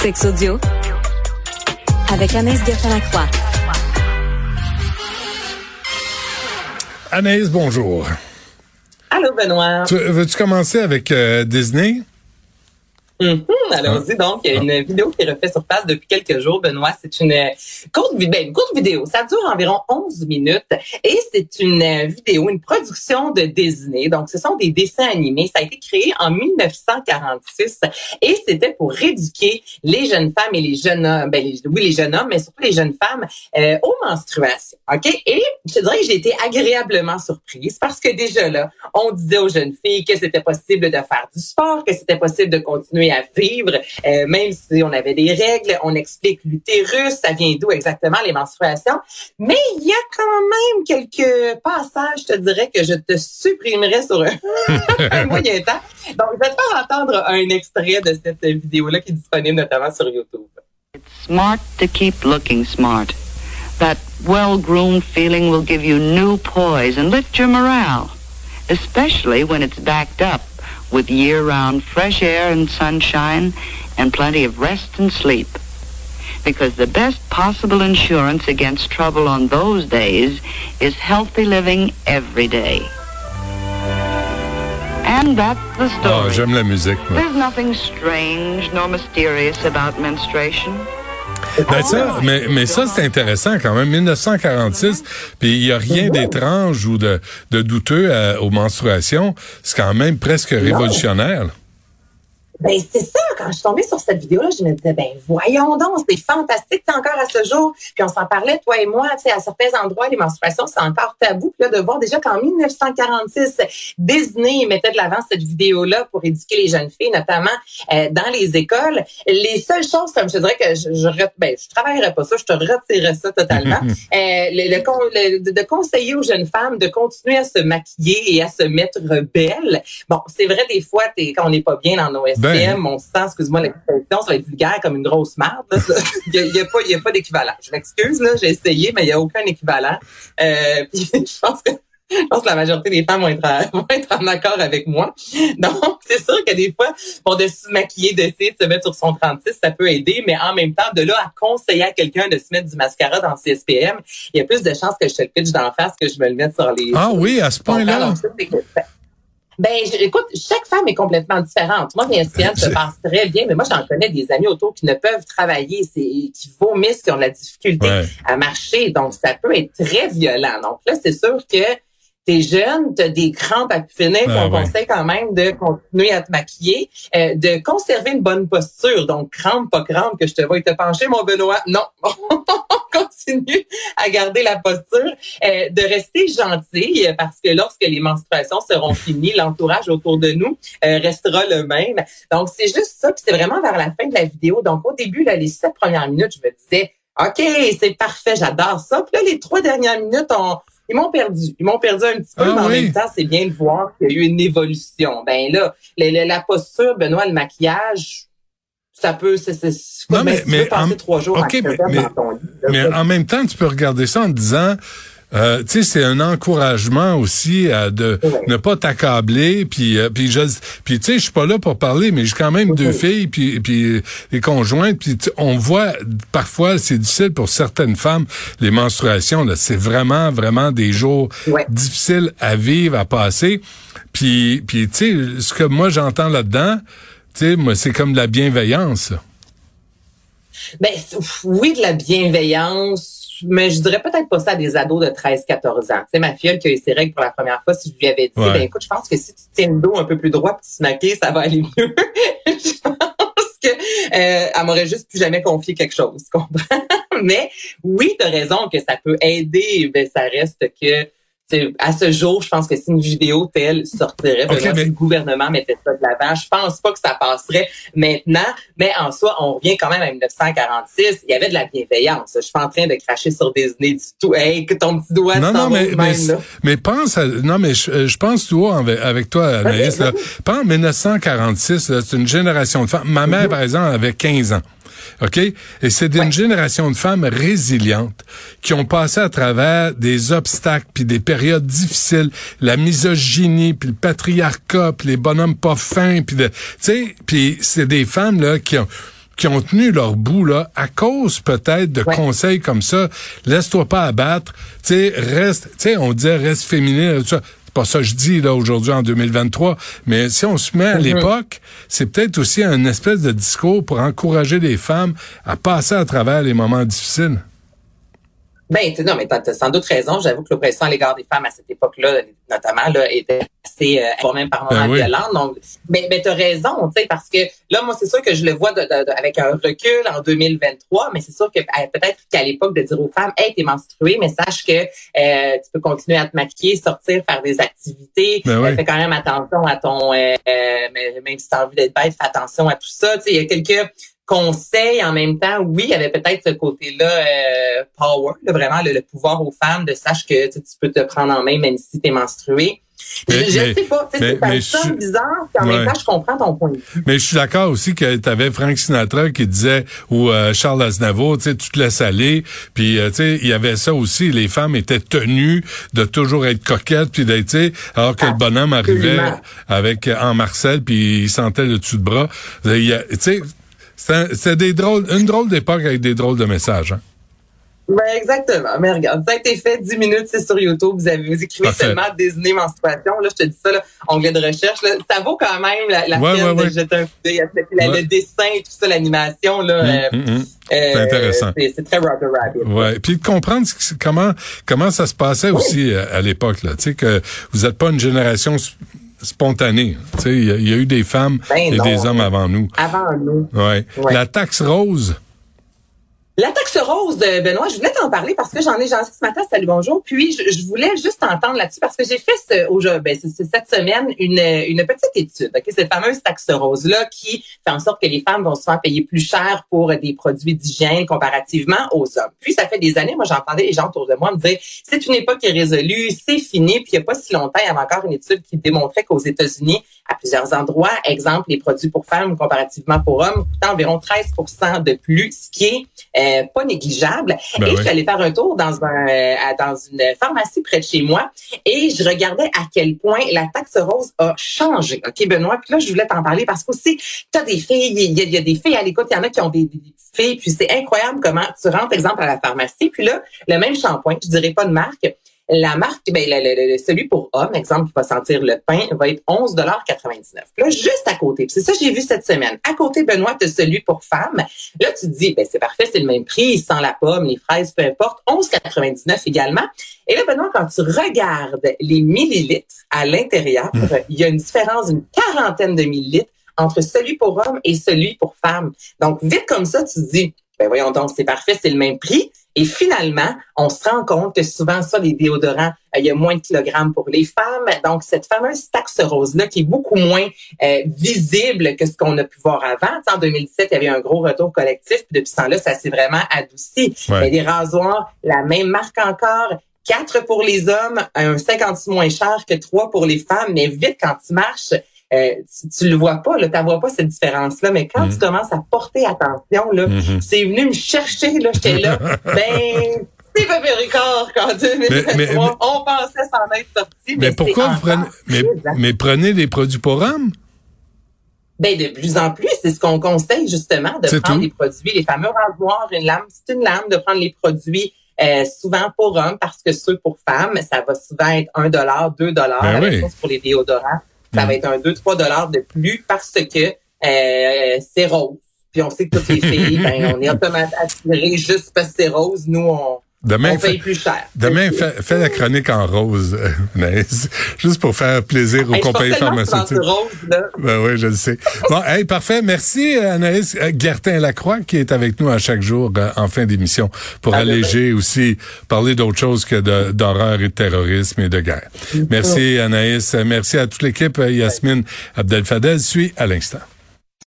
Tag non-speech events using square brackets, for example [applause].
Sex audio avec Anaïs Gertin-Lacroix. Anaïs, bonjour. Allô, Benoît. Tu, veux-tu commencer avec euh, Disney? Mm Allons-y donc. Il y a une vidéo qui est refaite sur place depuis quelques jours, Benoît. C'est une courte, ben, une courte vidéo. Ça dure environ 11 minutes et c'est une vidéo, une production de Disney. Donc, ce sont des dessins animés. Ça a été créé en 1946 et c'était pour éduquer les jeunes femmes et les jeunes hommes, ben, oui, les jeunes hommes, mais surtout les jeunes femmes euh, aux menstruations. OK? Et je te dirais que j'ai été agréablement surprise parce que déjà là, on disait aux jeunes filles que c'était possible de faire du sport, que c'était possible de continuer à vivre, euh, même si on avait des règles. On explique l'utérus, ça vient d'où exactement les menstruations. Mais il y a quand même quelques passages, je te dirais, que je te supprimerai sur [laughs] un moyen temps. Donc, je vais te faire entendre un extrait de cette vidéo-là qui est disponible notamment sur YouTube. It's smart to keep looking smart. That well-groomed feeling will give you new poise and lift your morale, especially when it's backed up with year-round fresh air and sunshine and plenty of rest and sleep. Because the best possible insurance against trouble on those days is healthy living every day. And that's the oh, story. Oh, j'aime la musique. Moi. There's nothing strange nor mysterious about menstruation. Ben ça, mais, mais ça, c'est intéressant quand même. 1946, puis il n'y a rien d'étrange ou de, de douteux à, aux menstruations. C'est quand même presque révolutionnaire. Ben c'est ça. Quand je suis tombée sur cette vidéo-là, je me disais ben voyons donc, c'est fantastique, c'est encore à ce jour. Puis on s'en parlait toi et moi, tu sais, à certains endroits, les menstruations c'est encore tabou. Puis là de voir déjà qu'en 1946, Disney mettait de l'avant cette vidéo-là pour éduquer les jeunes filles, notamment euh, dans les écoles. Les seules choses, comme je te dirais que je, je ben je travaillerais pas ça, je te retirerais ça totalement. euh, le, le, le, de conseiller aux jeunes femmes de continuer à se maquiller et à se mettre belles. Bon, c'est vrai des fois, es, quand on n'est pas bien dans nos ben. on se sent, excuse-moi l'expression, ça va être vulgaire comme une grosse merde. [laughs] Il n'y a, y a pas d'équivalent. Je m'excuse, là, j'ai essayé, mais il n'y a aucun équivalent. Euh, [laughs] puis je pense que je pense que la majorité des femmes vont être, à, [laughs] vont être en accord avec moi. Donc, c'est sûr que des fois, pour de se maquiller, d'essayer de se mettre sur son 36, ça peut aider, mais en même temps, de là à conseiller à quelqu'un de se mettre du mascara dans ses SPM, il y a plus de chances que je te le pitch d'en face que je me le mette sur les... Ah oui, à ce point-là? Ben, écoute, chaque femme est complètement différente. Moi, mes SPM se passent très bien, mais moi, j'en connais des amis autour qui ne peuvent travailler, c'est, qui vomissent, qui ont de la difficulté ouais. à marcher. Donc, ça peut être très violent. Donc là, c'est sûr que t'es jeune, t'as des crampes à finir, ah, on ouais. conseille quand même de continuer à te maquiller, euh, de conserver une bonne posture. Donc, crampe, pas crampe, que je te vois te pencher, mon Benoît. Non, on [laughs] continue à garder la posture, euh, de rester gentil, parce que lorsque les menstruations seront finies, l'entourage autour de nous euh, restera le même. Donc, c'est juste ça, puis c'est vraiment vers la fin de la vidéo. Donc, au début, là, les sept premières minutes, je me disais, OK, c'est parfait, j'adore ça. Puis là, les trois dernières minutes, on ils m'ont perdu. Ils m'ont perdu un petit peu, ah, mais en oui. même temps, c'est bien de voir qu'il y a eu une évolution. Ben là, la, la, la posture, Benoît, le maquillage, ça peut, c'est, non, mais, mais, passer en, trois jours okay, mais, mais, mais en même temps, tu peux regarder ça en disant, euh, tu sais, c'est un encouragement aussi euh, de ne pas t'accabler. Puis, euh, puis je, puis tu sais, je suis pas là pour parler, mais j'ai quand même deux filles, puis, puis les conjointes. Puis on voit parfois, c'est difficile pour certaines femmes les menstruations. Là, c'est vraiment, vraiment des jours difficiles à vivre, à passer. Puis, puis tu sais, ce que moi j'entends là-dedans, tu sais, moi c'est comme de la bienveillance. Ben oui, de la bienveillance mais je dirais peut-être pas ça à des ados de 13-14 ans. Tu sais, ma fille qui a eu ses règles pour la première fois, si je lui avais dit, ouais. ben écoute, je pense que si tu tiens le dos un peu plus droit puis tu te maquilles, ça va aller mieux. [laughs] je pense que euh, elle m'aurait juste plus jamais confié quelque chose, tu comprends? [laughs] mais oui, tu as raison que ça peut aider, mais ça reste que à ce jour, je pense que si une vidéo telle sortirait, okay, mais... si le gouvernement mettait ça de l'avant, je pense pas que ça passerait maintenant. Mais en soi, on revient quand même à 1946. Il y avait de la bienveillance. Je suis pas en train de cracher sur Disney du tout. Hey, que ton petit doigt non, non, mais, même, mais, là. mais pense à, non, mais je, je pense toi avec, avec toi, Anaïs, okay, là, pense 1946, c'est une génération de femmes. Ma mère, mm -hmm. par exemple, avait 15 ans. OK? Et c'est d'une ouais. génération de femmes résilientes qui ont passé à travers des obstacles puis des périodes difficiles, la misogynie puis le patriarcat puis les bonhommes pas fins puis de tu sais, puis c'est des femmes là qui ont qui ont tenu leur bout là à cause peut-être de conseils comme ça. Laisse-toi pas abattre. Tu sais, reste. Tu sais, on disait reste féminin. C'est pas ça que je dis là aujourd'hui en 2023, mais si on se met à mm-hmm. l'époque, c'est peut-être aussi un espèce de discours pour encourager les femmes à passer à travers les moments difficiles. Ben, non, mais t'as as sans doute raison. J'avoue que l'oppression à l'égard des femmes à cette époque-là, notamment, là, était assez, euh, même par moments ben violente. Donc, mais, mais t'as raison, tu sais, parce que là, moi, c'est sûr que je le vois de, avec un recul en 2023, mais c'est sûr que euh, peut-être qu'à l'époque de dire aux femmes, hey, t'es menstruée, mais sache que euh, tu peux continuer à te maquiller, sortir, faire des activités. Ben fais quand même attention à ton, euh, même si t'as envie d'être bête, fais attention à tout ça. Tu sais, il y a quelques conseil en même temps, oui, il y avait peut-être ce côté-là euh, power, vraiment le, pouvoir aux femmes de sache que tu peux te prendre en main même si tu es menstruée. je, ne sais pas, c'est bizarre, puis en même temps, je comprends ton point de vue. Mais je suis d'accord aussi que tu avais Frank Sinatra qui disait, ou euh, Charles Aznavour, tu sais, tu te laisses aller, puis euh, tu sais, il y avait ça aussi, les femmes étaient tenues de toujours être coquettes, puis d'être, tu sais, alors que le bonhomme arrivait avec en Marcel, puis il sentait le dessus de bras. Tu sais, c'est des drôles, une drôle d'époque avec des drôles de messages. Hein? Ben exactement. Mais regarde, ça a été fait 10 minutes, c'est sur YouTube. Vous avez vous écrivez seulement désigner menstruation. Là, je te dis ça, là, onglet de recherche. Là, ça vaut quand même la, la peine de jeter un coup d'œil le dessin et tout ça, l'animation. là. Hum, euh, hum, hum. c'est euh, intéressant. C'est très Roger Rabbit. Ouais. Puis de comprendre comment comment ça se passait aussi à, à l'époque. Là, tu sais que vous n'êtes pas une génération spontané. Il y, a eu des femmes ben et des hommes avant nous. Avant nous. Ouais. La taxe rose. La taxe rose de Benoît, je voulais t'en parler parce que j'en ai j'en ce matin, salut bonjour. Puis je, voulais juste t'entendre là-dessus parce que j'ai fait ce, au, ben, cette semaine une, une petite étude, okay? cette fameuse taxe rose là qui fait en sorte que les femmes vont se faire payer plus cher pour des produits d'hygiène comparativement aux hommes. Puis ça fait des années, moi j'entendais les gens autour de moi me dire c'est une époque résolue, c'est fini. Puis il n'y a pas si longtemps, il y avait encore une étude qui démontrait qu'aux États-Unis, à plusieurs endroits, exemple les produits pour femmes comparativement pour hommes coûtent environ 13% de plus, qui est euh, euh, pas négligeable. Ben et je suis allée faire un tour dans un euh, dans une pharmacie près de chez moi et je regardais à quel point la taxe rose a changé. OK, Benoît? Puis là, je voulais t'en parler parce que aussi, tu as des filles, il y, a des filles à l'écoute, il y en a qui ont des, des, petites filles, puis c'est incroyable comment tu rentres, exemple, à la pharmacie, puis là, le même shampoing, je dirais pas de marque, la marque, ben, le, celui pour homme, exemple, qui va sentir le pain, va être 11,99 Là, juste à côté, c'est ça que j'ai vu cette semaine. À côté, Benoît, tu celui pour femme. Là, tu te dis, ben, c'est parfait, c'est le même prix, sans la pomme, les fraises, peu importe. 11,99 également. Et là, Benoît, quand tu regardes les millilitres à l'intérieur, mmh. il y a une différence d'une quarantaine de millilitres entre celui pour homme et celui pour femme. Donc, vite comme ça, tu te dis, ben voyons donc, c'est parfait, c'est le même prix. Et finalement, on se rend compte que souvent, ça, les déodorants, euh, il y a moins de kilogrammes pour les femmes. Donc, cette fameuse taxe rose-là, qui est beaucoup moins euh, visible que ce qu'on a pu voir avant. en 2017, il y avait un gros retour collectif. Puis depuis ce temps-là, ça s'est vraiment adouci. Des rasoirs, la même marque encore. Quatre pour les hommes, un 56 moins cher que trois pour les femmes. Mais vite, quand tu marches, euh, tu, le vois pas, là, tu vois pas cette différence-là, mais quand tu mm. commences à porter attention, là, mm-hmm. c'est venu me chercher, là, j'étais là, [laughs] ben, c'est pas Ricard qu'en 2023, on pensait s'en être sorti. Mais, pourquoi vous prenez, mais, mais, prenez des produits pour hommes? Ben, de plus en plus, c'est ce qu'on conseille, justement, de prendre des produits, les fameux rasoirs, une lame, c'est une lame, de prendre les produits euh, souvent pour hommes, parce que ceux pour femmes, ça va souvent être un dollar, deux dollars, ben pour les déodorants ça va mm. être un 2-3 dollars de plus parce que euh, c'est rose. Puis on sait que toutes les [laughs] filles, ben, on est automatiquement attirés juste parce que c'est rose. Nous, on, Demain, on paye plus cher. Demain, fais, la chronique en rose, euh, [laughs] juste pour faire plaisir aux compagnies pharmaceutiques. Rose, là. Ben oui, je le sais. Bon, hey, parfait. Merci Anaïs euh, Gertin-Lacroix qui est avec nous à chaque jour euh, en fin d'émission pour alléger aussi, parler d'autre chose que d'horreur et de terrorisme et de guerre. Merci Anaïs. Merci à toute l'équipe. Yasmine Abdel-Fadel suit à l'instant.